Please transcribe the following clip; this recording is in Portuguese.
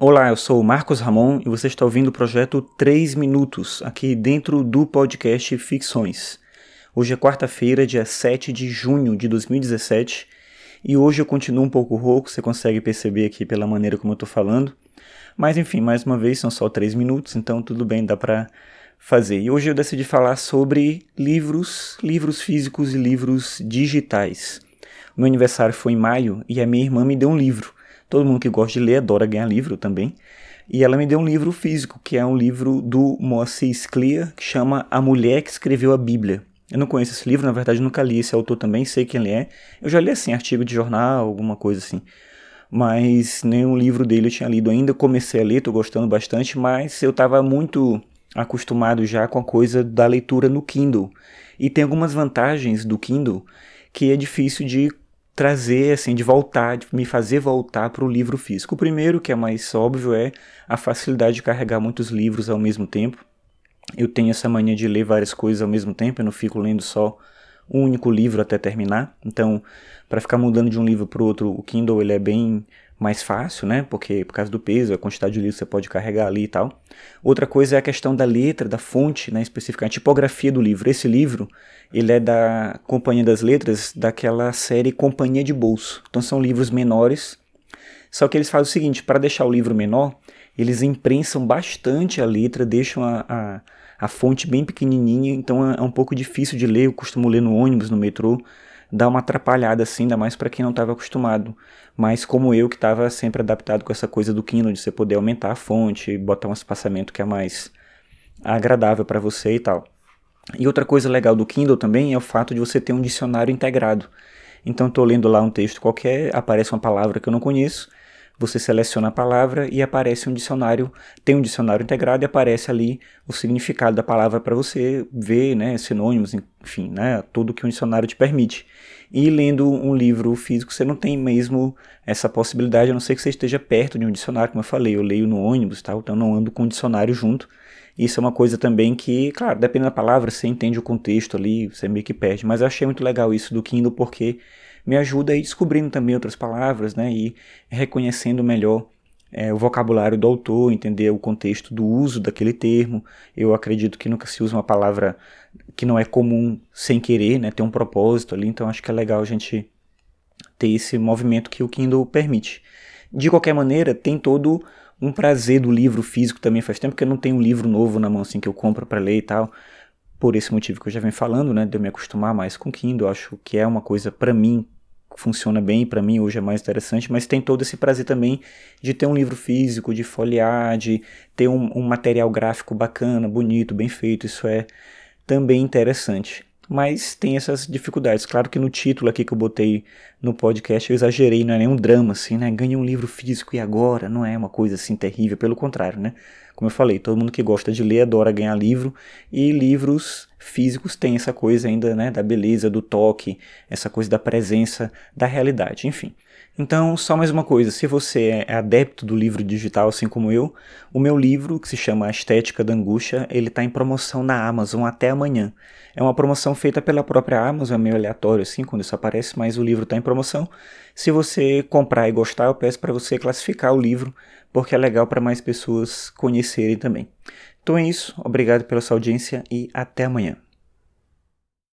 Olá, eu sou o Marcos Ramon e você está ouvindo o projeto 3 Minutos, aqui dentro do podcast Ficções. Hoje é quarta-feira, dia 7 de junho de 2017, e hoje eu continuo um pouco rouco, você consegue perceber aqui pela maneira como eu estou falando. Mas enfim, mais uma vez, são só 3 minutos, então tudo bem, dá para fazer. E hoje eu decidi falar sobre livros, livros físicos e livros digitais. Meu aniversário foi em maio e a minha irmã me deu um livro. Todo mundo que gosta de ler adora ganhar livro também. E ela me deu um livro físico, que é um livro do Moacir Clear, que chama A Mulher que Escreveu a Bíblia. Eu não conheço esse livro, na verdade nunca li esse autor também, sei quem ele é. Eu já li assim, artigo de jornal, alguma coisa assim. Mas nenhum livro dele eu tinha lido ainda. Comecei a ler, tô gostando bastante, mas eu estava muito acostumado já com a coisa da leitura no Kindle. E tem algumas vantagens do Kindle que é difícil de trazer, assim, de voltar, de me fazer voltar para o livro físico. O primeiro, que é mais óbvio, é a facilidade de carregar muitos livros ao mesmo tempo. Eu tenho essa mania de ler várias coisas ao mesmo tempo, eu não fico lendo só um único livro até terminar. Então, para ficar mudando de um livro para o outro, o Kindle ele é bem mais fácil, né? Porque por causa do peso, a quantidade de livros que você pode carregar ali e tal. Outra coisa é a questão da letra, da fonte, né? Específica, a tipografia do livro. Esse livro, ele é da Companhia das Letras, daquela série Companhia de Bolso. Então são livros menores. Só que eles fazem o seguinte, para deixar o livro menor, eles imprensam bastante a letra, deixam a, a, a fonte bem pequenininha, então é, é um pouco difícil de ler. Eu costumo ler no ônibus, no metrô dá uma atrapalhada assim, ainda mais para quem não estava acostumado. Mas como eu que estava sempre adaptado com essa coisa do Kindle, de você poder aumentar a fonte, botar um espaçamento que é mais agradável para você e tal. E outra coisa legal do Kindle também é o fato de você ter um dicionário integrado. Então estou lendo lá um texto qualquer, aparece uma palavra que eu não conheço, você seleciona a palavra e aparece um dicionário, tem um dicionário integrado e aparece ali o significado da palavra para você ver, né, sinônimos, enfim, né, tudo que o dicionário te permite. E lendo um livro físico, você não tem mesmo essa possibilidade, a não ser que você esteja perto de um dicionário, como eu falei, eu leio no ônibus, tal, então não ando com o dicionário junto. Isso é uma coisa também que, claro, dependendo da palavra, você entende o contexto ali, você meio que perde. Mas eu achei muito legal isso do Kindle porque me ajuda a ir descobrindo também outras palavras, né, e reconhecendo melhor é, o vocabulário do autor, entender o contexto do uso daquele termo. Eu acredito que nunca se usa uma palavra que não é comum sem querer, né, tem um propósito ali, então acho que é legal a gente ter esse movimento que o Kindle permite. De qualquer maneira, tem todo um prazer do livro físico também. Faz tempo que eu não tenho um livro novo na mão assim que eu compro para ler e tal. Por esse motivo que eu já venho falando, né, de eu me acostumar mais com Kindle, acho que é uma coisa para mim funciona bem, para mim hoje é mais interessante, mas tem todo esse prazer também de ter um livro físico, de folhear, de ter um, um material gráfico bacana, bonito, bem feito, isso é também interessante. Mas tem essas dificuldades. Claro que no título aqui que eu botei no podcast eu exagerei, não é nenhum drama assim, né? Ganhei um livro físico e agora, não é uma coisa assim terrível, pelo contrário, né? Como eu falei, todo mundo que gosta de ler adora ganhar livro e livros físicos têm essa coisa ainda, né, da beleza, do toque, essa coisa da presença, da realidade, enfim. Então, só mais uma coisa, se você é adepto do livro digital, assim como eu, o meu livro, que se chama A Estética da Angústia, ele está em promoção na Amazon até amanhã. É uma promoção feita pela própria Amazon, é meio aleatório assim, quando isso aparece, mas o livro está em promoção. Se você comprar e gostar, eu peço para você classificar o livro, porque é legal para mais pessoas conhecerem também. Então é isso, obrigado pela sua audiência e até amanhã.